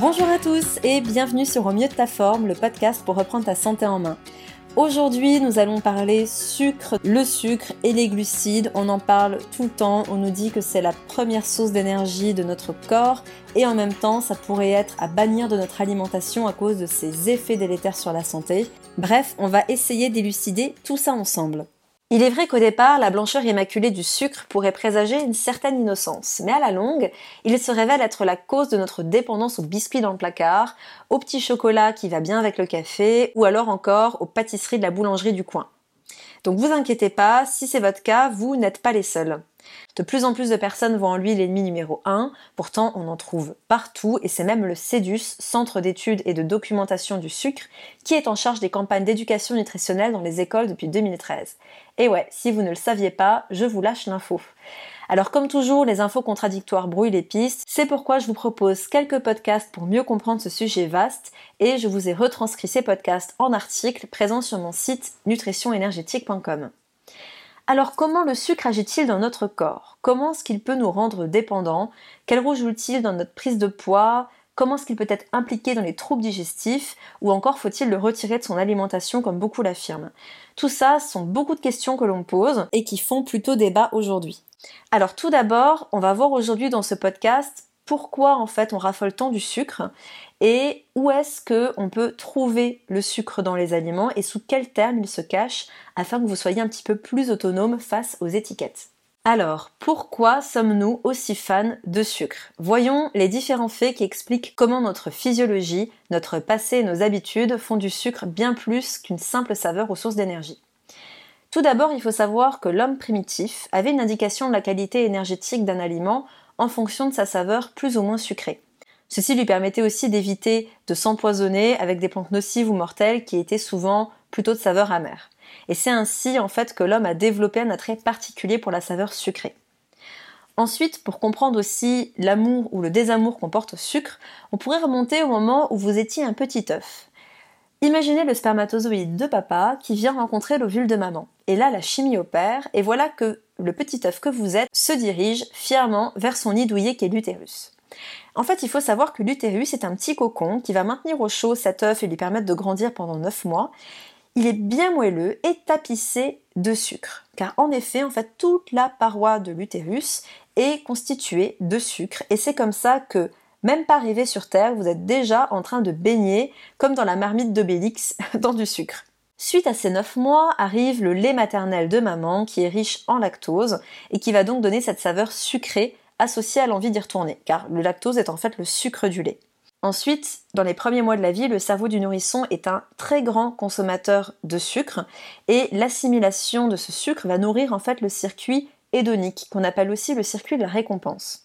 Bonjour à tous et bienvenue sur Au mieux de ta forme, le podcast pour reprendre ta santé en main. Aujourd'hui, nous allons parler sucre, le sucre et les glucides. On en parle tout le temps. On nous dit que c'est la première source d'énergie de notre corps et en même temps, ça pourrait être à bannir de notre alimentation à cause de ses effets délétères sur la santé. Bref, on va essayer d'élucider tout ça ensemble. Il est vrai qu'au départ, la blancheur immaculée du sucre pourrait présager une certaine innocence, mais à la longue, il se révèle être la cause de notre dépendance aux biscuits dans le placard, au petit chocolat qui va bien avec le café, ou alors encore aux pâtisseries de la boulangerie du coin. Donc vous inquiétez pas, si c'est votre cas, vous n'êtes pas les seuls. De plus en plus de personnes voient en lui l'ennemi numéro 1, pourtant on en trouve partout et c'est même le CEDUS, Centre d'études et de documentation du sucre, qui est en charge des campagnes d'éducation nutritionnelle dans les écoles depuis 2013. Et ouais, si vous ne le saviez pas, je vous lâche l'info. Alors comme toujours, les infos contradictoires brouillent les pistes, c'est pourquoi je vous propose quelques podcasts pour mieux comprendre ce sujet vaste et je vous ai retranscrit ces podcasts en articles présents sur mon site nutritionénergétique.com. Alors comment le sucre agit-il dans notre corps? Comment est-ce qu'il peut nous rendre dépendants? Quel rôle joue-t-il dans notre prise de poids? Comment est-ce qu'il peut être impliqué dans les troubles digestifs? Ou encore faut-il le retirer de son alimentation comme beaucoup l'affirment? Tout ça sont beaucoup de questions que l'on pose et qui font plutôt débat aujourd'hui. Alors tout d'abord, on va voir aujourd'hui dans ce podcast pourquoi en fait on raffole tant du sucre et où est-ce que on peut trouver le sucre dans les aliments et sous quels termes il se cache afin que vous soyez un petit peu plus autonome face aux étiquettes. Alors, pourquoi sommes-nous aussi fans de sucre? Voyons les différents faits qui expliquent comment notre physiologie, notre passé et nos habitudes font du sucre bien plus qu'une simple saveur aux sources d'énergie. Tout d'abord, il faut savoir que l'homme primitif avait une indication de la qualité énergétique d'un aliment en fonction de sa saveur plus ou moins sucrée. Ceci lui permettait aussi d'éviter de s'empoisonner avec des plantes nocives ou mortelles qui étaient souvent plutôt de saveur amère. Et c'est ainsi en fait que l'homme a développé un attrait particulier pour la saveur sucrée. Ensuite, pour comprendre aussi l'amour ou le désamour qu'on porte au sucre, on pourrait remonter au moment où vous étiez un petit œuf. Imaginez le spermatozoïde de papa qui vient rencontrer l'ovule de maman. Et là, la chimie opère, et voilà que le petit œuf que vous êtes se dirige fièrement vers son nid douillet qui est l'utérus. En fait, il faut savoir que l'utérus est un petit cocon qui va maintenir au chaud cet œuf et lui permettre de grandir pendant 9 mois. Il est bien moelleux et tapissé de sucre. Car en effet, en fait, toute la paroi de l'utérus est constituée de sucre. Et c'est comme ça que, même pas arrivé sur Terre, vous êtes déjà en train de baigner, comme dans la marmite d'Obélix, dans du sucre. Suite à ces 9 mois arrive le lait maternel de maman qui est riche en lactose et qui va donc donner cette saveur sucrée associée à l'envie d'y retourner, car le lactose est en fait le sucre du lait. Ensuite, dans les premiers mois de la vie, le cerveau du nourrisson est un très grand consommateur de sucre et l'assimilation de ce sucre va nourrir en fait le circuit hédonique, qu'on appelle aussi le circuit de la récompense.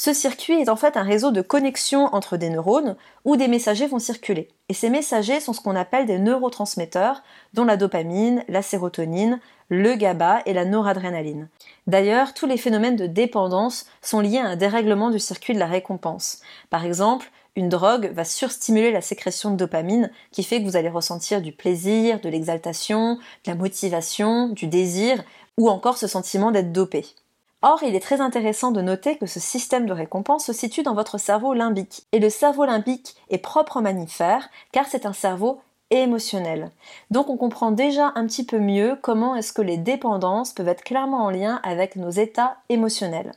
Ce circuit est en fait un réseau de connexion entre des neurones où des messagers vont circuler. Et ces messagers sont ce qu'on appelle des neurotransmetteurs, dont la dopamine, la sérotonine, le GABA et la noradrénaline. D'ailleurs, tous les phénomènes de dépendance sont liés à un dérèglement du circuit de la récompense. Par exemple, une drogue va surstimuler la sécrétion de dopamine qui fait que vous allez ressentir du plaisir, de l'exaltation, de la motivation, du désir ou encore ce sentiment d'être dopé. Or, il est très intéressant de noter que ce système de récompense se situe dans votre cerveau limbique. Et le cerveau limbique est propre aux mammifères car c'est un cerveau émotionnel. Donc on comprend déjà un petit peu mieux comment est-ce que les dépendances peuvent être clairement en lien avec nos états émotionnels.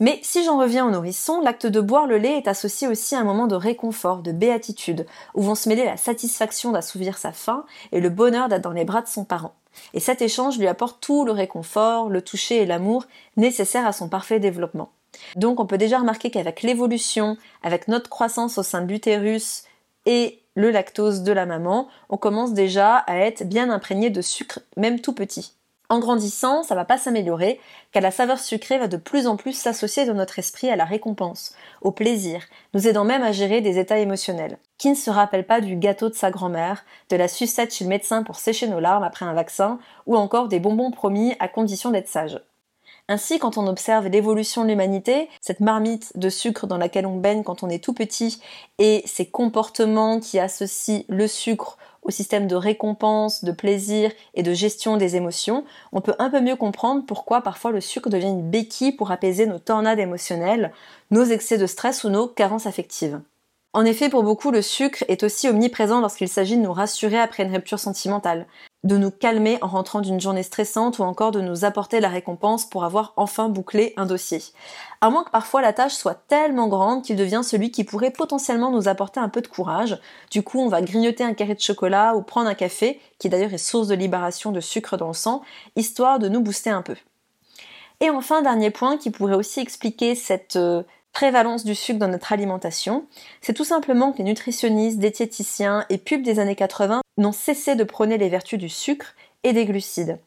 Mais si j'en reviens au nourrisson, l'acte de boire le lait est associé aussi à un moment de réconfort, de béatitude, où vont se mêler la satisfaction d'assouvir sa faim et le bonheur d'être dans les bras de son parent. Et cet échange lui apporte tout le réconfort, le toucher et l'amour nécessaires à son parfait développement. Donc on peut déjà remarquer qu'avec l'évolution, avec notre croissance au sein de l'utérus et le lactose de la maman, on commence déjà à être bien imprégné de sucre, même tout petit. En grandissant, ça va pas s'améliorer, car la saveur sucrée va de plus en plus s'associer dans notre esprit à la récompense, au plaisir, nous aidant même à gérer des états émotionnels. Qui ne se rappelle pas du gâteau de sa grand-mère, de la sucette chez le médecin pour sécher nos larmes après un vaccin, ou encore des bonbons promis à condition d'être sage. Ainsi, quand on observe l'évolution de l'humanité, cette marmite de sucre dans laquelle on baigne quand on est tout petit, et ces comportements qui associent le sucre au système de récompense, de plaisir et de gestion des émotions, on peut un peu mieux comprendre pourquoi parfois le sucre devient une béquille pour apaiser nos tornades émotionnelles, nos excès de stress ou nos carences affectives. En effet, pour beaucoup, le sucre est aussi omniprésent lorsqu'il s'agit de nous rassurer après une rupture sentimentale, de nous calmer en rentrant d'une journée stressante ou encore de nous apporter la récompense pour avoir enfin bouclé un dossier. À moins que parfois la tâche soit tellement grande qu'il devient celui qui pourrait potentiellement nous apporter un peu de courage. Du coup, on va grignoter un carré de chocolat ou prendre un café, qui d'ailleurs est source de libération de sucre dans le sang, histoire de nous booster un peu. Et enfin, dernier point qui pourrait aussi expliquer cette euh, prévalence du sucre dans notre alimentation, c'est tout simplement que les nutritionnistes, diététiciens et pubs des années 80 n'ont cessé de prôner les vertus du sucre et des glucides.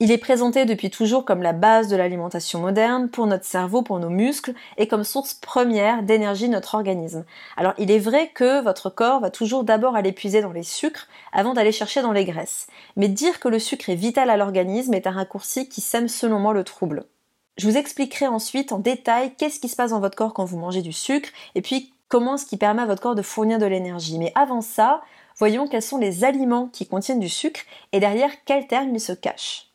Il est présenté depuis toujours comme la base de l'alimentation moderne pour notre cerveau, pour nos muscles et comme source première d'énergie de notre organisme. Alors il est vrai que votre corps va toujours d'abord aller puiser dans les sucres avant d'aller chercher dans les graisses. Mais dire que le sucre est vital à l'organisme est un raccourci qui sème selon moi le trouble. Je vous expliquerai ensuite en détail qu'est-ce qui se passe dans votre corps quand vous mangez du sucre et puis comment ce qui permet à votre corps de fournir de l'énergie. Mais avant ça, voyons quels sont les aliments qui contiennent du sucre et derrière quels termes ils se cachent.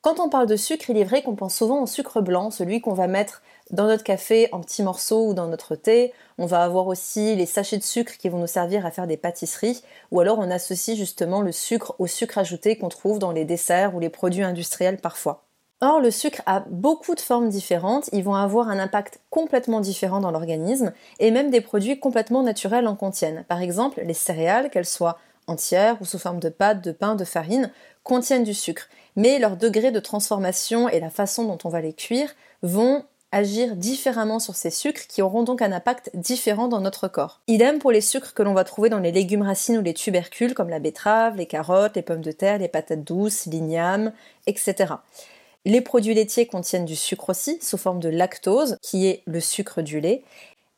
Quand on parle de sucre, il est vrai qu'on pense souvent au sucre blanc, celui qu'on va mettre dans notre café en petits morceaux ou dans notre thé. On va avoir aussi les sachets de sucre qui vont nous servir à faire des pâtisseries. Ou alors on associe justement le sucre au sucre ajouté qu'on trouve dans les desserts ou les produits industriels parfois. Or, le sucre a beaucoup de formes différentes, ils vont avoir un impact complètement différent dans l'organisme, et même des produits complètement naturels en contiennent. Par exemple, les céréales, qu'elles soient entières ou sous forme de pâte, de pain, de farine, contiennent du sucre, mais leur degré de transformation et la façon dont on va les cuire vont agir différemment sur ces sucres qui auront donc un impact différent dans notre corps. Idem pour les sucres que l'on va trouver dans les légumes racines ou les tubercules comme la betterave, les carottes, les pommes de terre, les patates douces, l'igname, etc. Les produits laitiers contiennent du sucre aussi, sous forme de lactose, qui est le sucre du lait.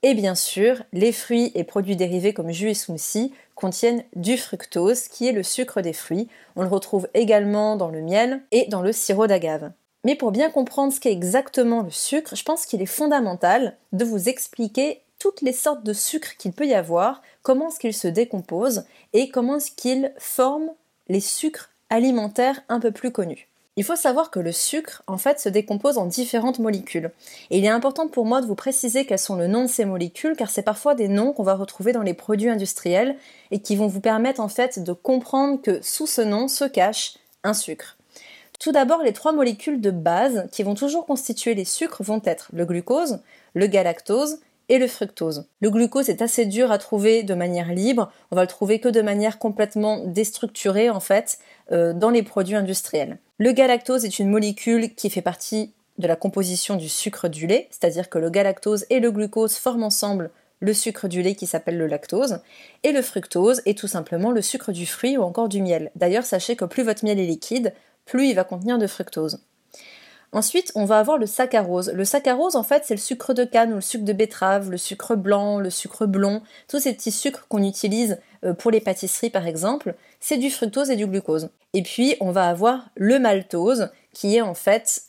Et bien sûr, les fruits et produits dérivés comme jus et smoothies contiennent du fructose, qui est le sucre des fruits. On le retrouve également dans le miel et dans le sirop d'agave. Mais pour bien comprendre ce qu'est exactement le sucre, je pense qu'il est fondamental de vous expliquer toutes les sortes de sucres qu'il peut y avoir, comment est-ce qu'ils se décomposent et comment est-ce qu'ils forment les sucres alimentaires un peu plus connus. Il faut savoir que le sucre, en fait, se décompose en différentes molécules. Et il est important pour moi de vous préciser quels sont le nom de ces molécules, car c'est parfois des noms qu'on va retrouver dans les produits industriels et qui vont vous permettre, en fait, de comprendre que sous ce nom se cache un sucre. Tout d'abord, les trois molécules de base qui vont toujours constituer les sucres vont être le glucose, le galactose le fructose. Le glucose est assez dur à trouver de manière libre, on va le trouver que de manière complètement déstructurée en fait euh, dans les produits industriels. Le galactose est une molécule qui fait partie de la composition du sucre du lait, c'est-à-dire que le galactose et le glucose forment ensemble le sucre du lait qui s'appelle le lactose, et le fructose est tout simplement le sucre du fruit ou encore du miel. D'ailleurs, sachez que plus votre miel est liquide, plus il va contenir de fructose. Ensuite, on va avoir le saccharose. Le saccharose, en fait, c'est le sucre de canne ou le sucre de betterave, le sucre blanc, le sucre blond, tous ces petits sucres qu'on utilise euh, pour les pâtisseries par exemple, c'est du fructose et du glucose. Et puis, on va avoir le maltose, qui est en fait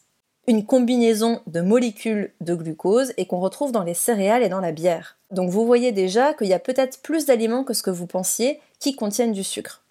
une combinaison de molécules de glucose et qu'on retrouve dans les céréales et dans la bière. Donc vous voyez déjà qu'il y a peut-être plus d'aliments que ce que vous pensiez qui contiennent du sucre.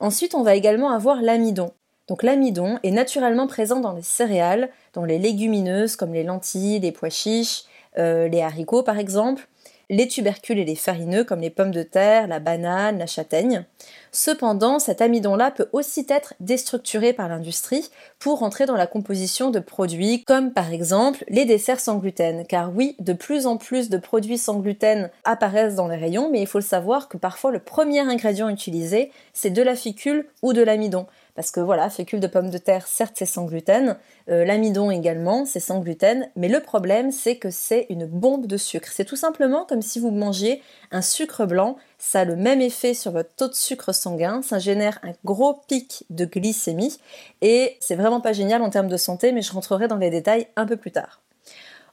Ensuite, on va également avoir l'amidon. Donc l'amidon est naturellement présent dans les céréales, dans les légumineuses comme les lentilles, les pois chiches, euh, les haricots par exemple, les tubercules et les farineux comme les pommes de terre, la banane, la châtaigne. Cependant, cet amidon-là peut aussi être déstructuré par l'industrie pour entrer dans la composition de produits comme par exemple les desserts sans gluten. Car oui, de plus en plus de produits sans gluten apparaissent dans les rayons, mais il faut le savoir que parfois le premier ingrédient utilisé, c'est de la ficule ou de l'amidon parce que voilà, fécule de pommes de terre, certes c'est sans gluten, euh, l'amidon également, c'est sans gluten, mais le problème c'est que c'est une bombe de sucre. C'est tout simplement comme si vous mangiez un sucre blanc, ça a le même effet sur votre taux de sucre sanguin, ça génère un gros pic de glycémie, et c'est vraiment pas génial en termes de santé, mais je rentrerai dans les détails un peu plus tard.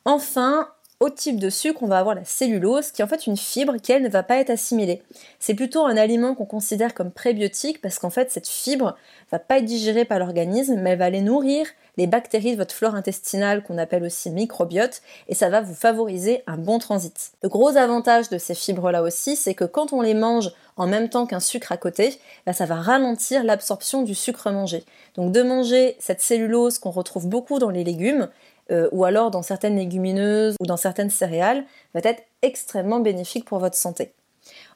Enfin, au type de sucre, on va avoir la cellulose, qui est en fait une fibre qui, elle, ne va pas être assimilée. C'est plutôt un aliment qu'on considère comme prébiotique, parce qu'en fait, cette fibre va pas être digérée par l'organisme, mais elle va aller nourrir les bactéries de votre flore intestinale qu'on appelle aussi microbiote et ça va vous favoriser un bon transit. Le gros avantage de ces fibres-là aussi, c'est que quand on les mange en même temps qu'un sucre à côté, bah, ça va ralentir l'absorption du sucre mangé. Donc de manger cette cellulose qu'on retrouve beaucoup dans les légumes, euh, ou alors dans certaines légumineuses ou dans certaines céréales, va être extrêmement bénéfique pour votre santé.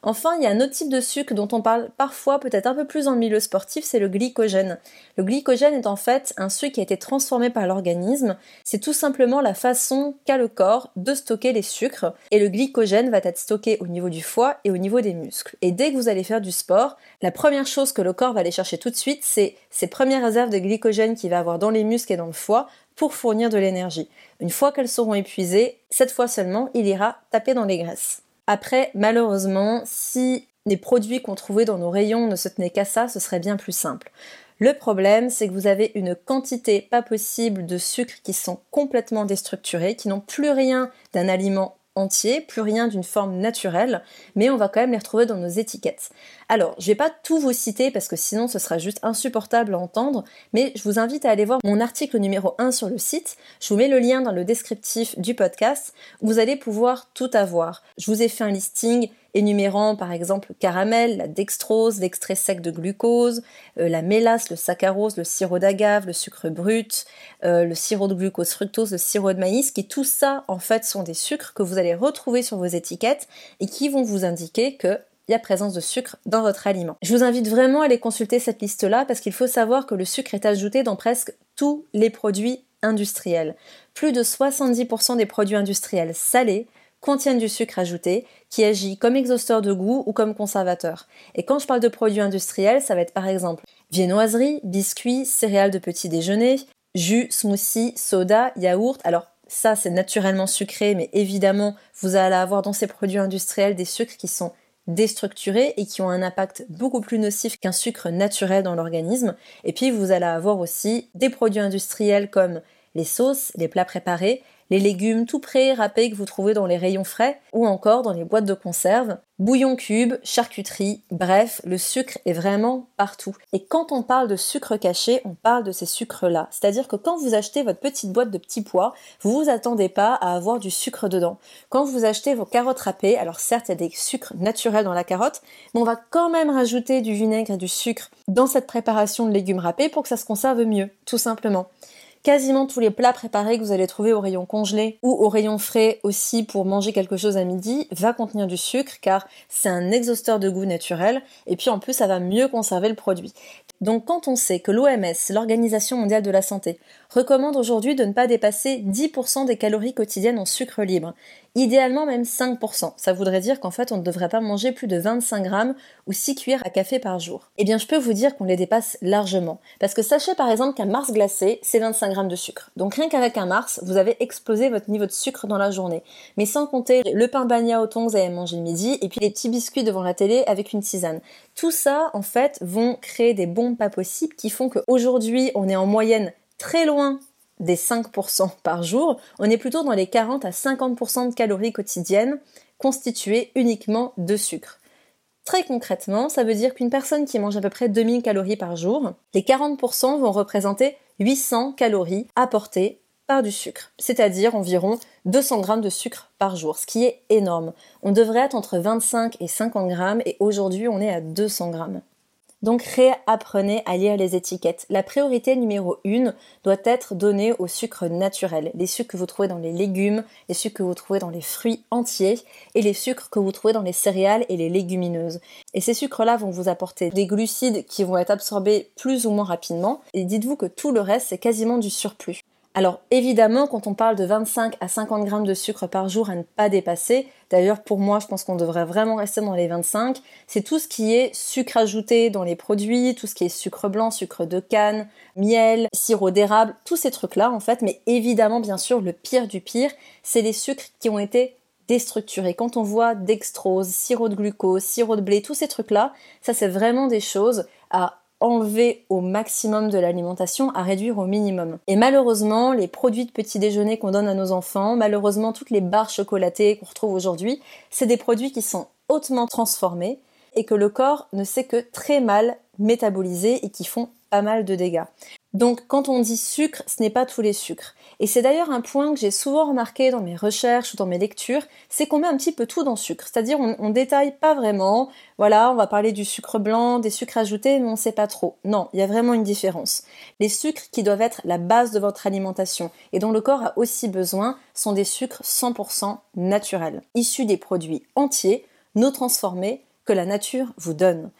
Enfin, il y a un autre type de sucre dont on parle parfois peut-être un peu plus le milieu sportif, c'est le glycogène. Le glycogène est en fait un sucre qui a été transformé par l'organisme. C'est tout simplement la façon qu'a le corps de stocker les sucres. Et le glycogène va être stocké au niveau du foie et au niveau des muscles. Et dès que vous allez faire du sport, la première chose que le corps va aller chercher tout de suite, c'est ces premières réserves de glycogène qu'il va avoir dans les muscles et dans le foie pour fournir de l'énergie. Une fois qu'elles seront épuisées, cette fois seulement, il ira taper dans les graisses. Après, malheureusement, si les produits qu'on trouvait dans nos rayons ne se tenaient qu'à ça, ce serait bien plus simple. Le problème, c'est que vous avez une quantité pas possible de sucres qui sont complètement déstructurés, qui n'ont plus rien d'un aliment entier, plus rien d'une forme naturelle, mais on va quand même les retrouver dans nos étiquettes. Alors, je vais pas tout vous citer parce que sinon ce sera juste insupportable à entendre, mais je vous invite à aller voir mon article numéro 1 sur le site. Je vous mets le lien dans le descriptif du podcast. vous allez pouvoir tout avoir. Je vous ai fait un listing énumérant par exemple le caramel, la dextrose, l'extrait sec de glucose, euh, la mélasse, le saccharose, le sirop d'agave, le sucre brut, euh, le sirop de glucose fructose, le sirop de maïs, qui tout ça en fait sont des sucres que vous allez retrouver sur vos étiquettes et qui vont vous indiquer que il y a présence de sucre dans votre aliment. Je vous invite vraiment à aller consulter cette liste-là parce qu'il faut savoir que le sucre est ajouté dans presque tous les produits industriels. Plus de 70% des produits industriels salés contiennent du sucre ajouté qui agit comme exhausteur de goût ou comme conservateur. Et quand je parle de produits industriels, ça va être par exemple viennoiserie, biscuits, céréales de petit déjeuner, jus, smoothie, soda, yaourt. Alors ça c'est naturellement sucré, mais évidemment vous allez avoir dans ces produits industriels des sucres qui sont déstructurés et qui ont un impact beaucoup plus nocif qu'un sucre naturel dans l'organisme. Et puis vous allez avoir aussi des produits industriels comme les sauces, les plats préparés, les légumes tout prêts, râpés que vous trouvez dans les rayons frais ou encore dans les boîtes de conserve, bouillon cube, charcuterie, bref, le sucre est vraiment partout. Et quand on parle de sucre caché, on parle de ces sucres-là. C'est-à-dire que quand vous achetez votre petite boîte de petits pois, vous vous attendez pas à avoir du sucre dedans. Quand vous achetez vos carottes râpées, alors certes il y a des sucres naturels dans la carotte, mais on va quand même rajouter du vinaigre et du sucre dans cette préparation de légumes râpés pour que ça se conserve mieux, tout simplement. Quasiment tous les plats préparés que vous allez trouver au rayon congelé ou au rayon frais aussi pour manger quelque chose à midi va contenir du sucre car c'est un exhausteur de goût naturel et puis en plus ça va mieux conserver le produit. Donc quand on sait que l'OMS, l'Organisation mondiale de la santé, recommande aujourd'hui de ne pas dépasser 10% des calories quotidiennes en sucre libre, idéalement même 5%, ça voudrait dire qu'en fait on ne devrait pas manger plus de 25 grammes ou 6 cuillères à café par jour. Eh bien je peux vous dire qu'on les dépasse largement. Parce que sachez par exemple qu'un Mars glacé, c'est 25 grammes de sucre. Donc rien qu'avec un Mars, vous avez explosé votre niveau de sucre dans la journée. Mais sans compter le pain bagna au thon que vous avez le midi et puis les petits biscuits devant la télé avec une tisane. Tout ça en fait vont créer des bons pas possibles qui font qu'aujourd'hui, on est en moyenne très loin des 5% par jour, on est plutôt dans les 40 à 50% de calories quotidiennes constituées uniquement de sucre. Très concrètement, ça veut dire qu'une personne qui mange à peu près 2000 calories par jour, les 40% vont représenter 800 calories apportées par du sucre, c'est-à-dire environ 200 grammes de sucre par jour, ce qui est énorme. On devrait être entre 25 et 50 grammes et aujourd'hui on est à 200 grammes. Donc réapprenez à lire les étiquettes. La priorité numéro une doit être donnée aux sucres naturels, les sucres que vous trouvez dans les légumes, les sucres que vous trouvez dans les fruits entiers et les sucres que vous trouvez dans les céréales et les légumineuses. Et ces sucres-là vont vous apporter des glucides qui vont être absorbés plus ou moins rapidement et dites-vous que tout le reste c'est quasiment du surplus. Alors évidemment, quand on parle de 25 à 50 grammes de sucre par jour à ne pas dépasser, d'ailleurs pour moi je pense qu'on devrait vraiment rester dans les 25, c'est tout ce qui est sucre ajouté dans les produits, tout ce qui est sucre blanc, sucre de canne, miel, sirop d'érable, tous ces trucs-là en fait, mais évidemment bien sûr le pire du pire, c'est les sucres qui ont été déstructurés. Quand on voit dextrose, sirop de glucose, sirop de blé, tous ces trucs-là, ça c'est vraiment des choses à enlever au maximum de l'alimentation, à réduire au minimum. Et malheureusement, les produits de petit déjeuner qu'on donne à nos enfants, malheureusement toutes les barres chocolatées qu'on retrouve aujourd'hui, c'est des produits qui sont hautement transformés et que le corps ne sait que très mal métaboliser et qui font pas mal de dégâts. Donc quand on dit sucre, ce n'est pas tous les sucres. Et c'est d'ailleurs un point que j'ai souvent remarqué dans mes recherches ou dans mes lectures, c'est qu'on met un petit peu tout dans sucre. C'est-à-dire on, détaille pas vraiment, voilà, on va parler du sucre blanc, des sucres ajoutés, mais on sait pas trop. Non, il y a vraiment une différence. Les sucres qui doivent être la base de votre alimentation et dont le corps a aussi besoin sont des sucres 100% naturels, issus des produits entiers, non transformés, que la nature vous donne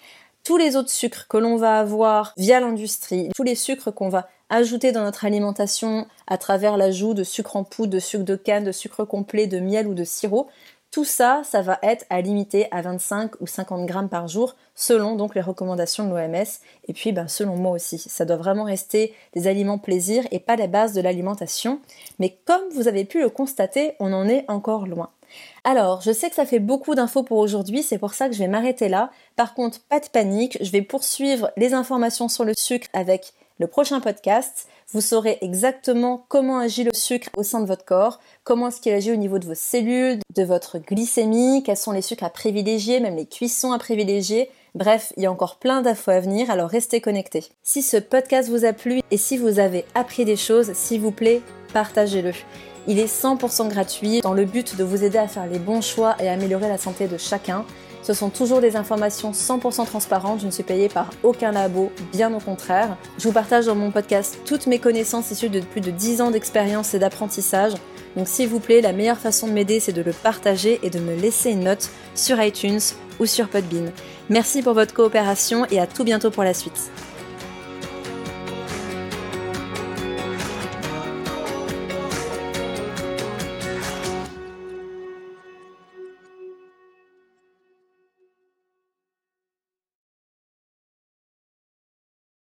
tous les autres sucres que l'on va avoir via l'industrie, tous les sucres qu'on va ajouter dans notre alimentation à travers l'ajout de sucre en poudre, de sucre de canne, de sucre complet, de miel ou de sirop, tout ça, ça va être à limiter à 25 ou 50 grammes par jour, selon donc les recommandations de l'OMS. Et puis, ben, selon moi aussi, ça doit vraiment rester des aliments plaisir et pas la base de l'alimentation. Mais comme vous avez pu le constater, on en est encore loin. Alors, je sais que ça fait beaucoup d'infos pour aujourd'hui, c'est pour ça que je vais m'arrêter là. Par contre, pas de panique, je vais poursuivre les informations sur le sucre avec le prochain podcast. Vous saurez exactement comment agit le sucre au sein de votre corps, comment est-ce qu'il agit au niveau de vos cellules, de votre glycémie, quels sont les sucres à privilégier, même les cuissons à privilégier. Bref, il y a encore plein d'infos à venir, alors restez connectés. Si ce podcast vous a plu et si vous avez appris des choses, s'il vous plaît, partagez-le. Il est 100% gratuit dans le but de vous aider à faire les bons choix et à améliorer la santé de chacun. Ce sont toujours des informations 100% transparentes, je ne suis payée par aucun labo, bien au contraire. Je vous partage dans mon podcast toutes mes connaissances issues de plus de 10 ans d'expérience et d'apprentissage. Donc s'il vous plaît, la meilleure façon de m'aider, c'est de le partager et de me laisser une note sur iTunes ou sur Podbean. Merci pour votre coopération et à tout bientôt pour la suite.